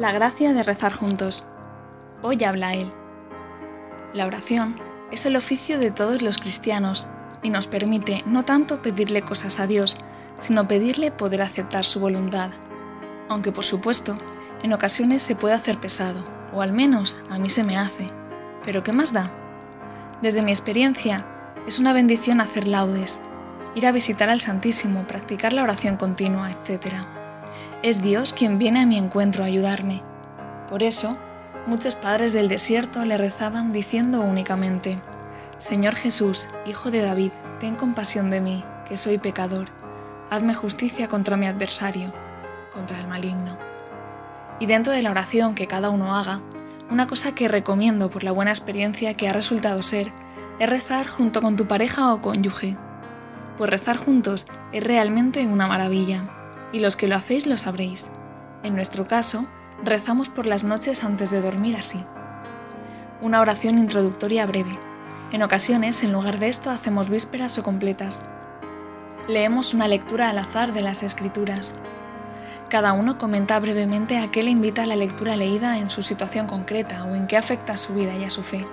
La gracia de rezar juntos. Hoy habla Él. La oración es el oficio de todos los cristianos y nos permite no tanto pedirle cosas a Dios, sino pedirle poder aceptar su voluntad. Aunque por supuesto, en ocasiones se puede hacer pesado, o al menos a mí se me hace. Pero ¿qué más da? Desde mi experiencia, es una bendición hacer laudes, ir a visitar al Santísimo, practicar la oración continua, etc. Es Dios quien viene a mi encuentro a ayudarme. Por eso, muchos padres del desierto le rezaban diciendo únicamente, Señor Jesús, Hijo de David, ten compasión de mí, que soy pecador. Hazme justicia contra mi adversario, contra el maligno. Y dentro de la oración que cada uno haga, una cosa que recomiendo por la buena experiencia que ha resultado ser es rezar junto con tu pareja o cónyuge. Pues rezar juntos es realmente una maravilla y los que lo hacéis lo sabréis. En nuestro caso, rezamos por las noches antes de dormir así. Una oración introductoria breve. En ocasiones, en lugar de esto, hacemos vísperas o completas. Leemos una lectura al azar de las escrituras. Cada uno comenta brevemente a qué le invita la lectura leída en su situación concreta o en qué afecta a su vida y a su fe.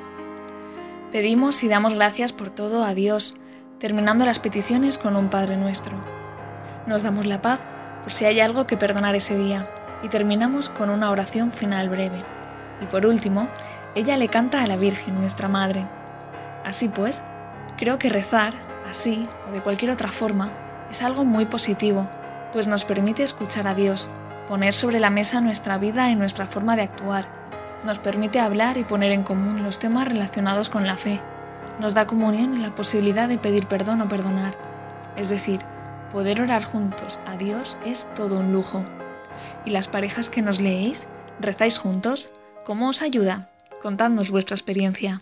Pedimos y damos gracias por todo a Dios, terminando las peticiones con un Padre nuestro. Nos damos la paz por si hay algo que perdonar ese día, y terminamos con una oración final breve. Y por último, ella le canta a la Virgen, nuestra Madre. Así pues, creo que rezar, así o de cualquier otra forma, es algo muy positivo, pues nos permite escuchar a Dios, poner sobre la mesa nuestra vida y nuestra forma de actuar, nos permite hablar y poner en común los temas relacionados con la fe, nos da comunión y la posibilidad de pedir perdón o perdonar, es decir, Poder orar juntos a Dios es todo un lujo. ¿Y las parejas que nos leéis? ¿Rezáis juntos? ¿Cómo os ayuda? Contadnos vuestra experiencia.